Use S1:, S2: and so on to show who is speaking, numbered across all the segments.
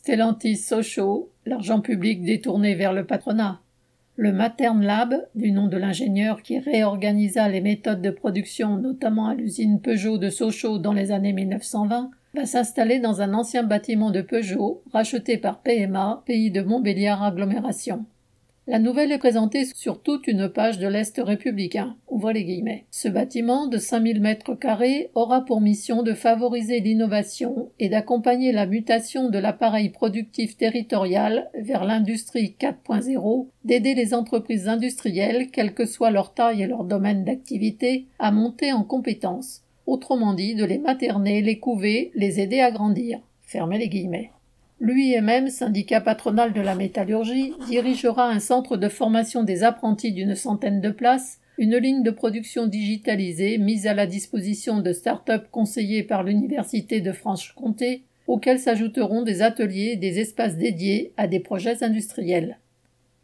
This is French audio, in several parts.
S1: Stellantis Sochaux, l'argent public détourné vers le patronat. Le Matern Lab, du nom de l'ingénieur qui réorganisa les méthodes de production, notamment à l'usine Peugeot de Sochaux dans les années 1920, va s'installer dans un ancien bâtiment de Peugeot, racheté par PMA, pays de Montbéliard agglomération. La nouvelle est présentée sur toute une page de l'Est républicain. Ouvre les guillemets. Ce bâtiment de 5000 mètres carrés aura pour mission de favoriser l'innovation et d'accompagner la mutation de l'appareil productif territorial vers l'industrie 4.0, d'aider les entreprises industrielles, quelle que soit leur taille et leur domaine d'activité, à monter en compétences. Autrement dit, de les materner, les couver, les aider à grandir. Fermez les guillemets. L'UIMM, syndicat patronal de la métallurgie, dirigera un centre de formation des apprentis d'une centaine de places, une ligne de production digitalisée mise à la disposition de start-up conseillées par l'Université de Franche-Comté, auxquels s'ajouteront des ateliers et des espaces dédiés à des projets industriels.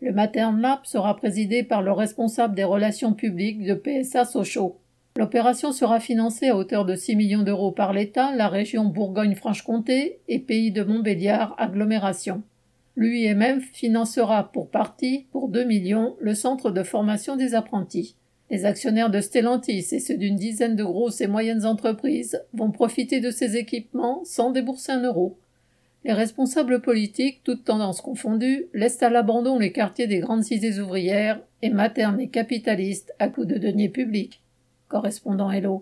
S1: Le Matern Lab sera présidé par le responsable des relations publiques de PSA Sochaux. L'opération sera financée à hauteur de 6 millions d'euros par l'État, la région Bourgogne-Franche-Comté et Pays de Montbéliard agglomération. L'UIMM financera pour partie, pour 2 millions, le centre de formation des apprentis. Les actionnaires de Stellantis et ceux d'une dizaine de grosses et moyennes entreprises vont profiter de ces équipements sans débourser un euro. Les responsables politiques, toutes tendances confondues, laissent à l'abandon les quartiers des grandes cités ouvrières et maternes et capitalistes à coups de deniers publics correspondant Hello.